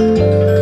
Música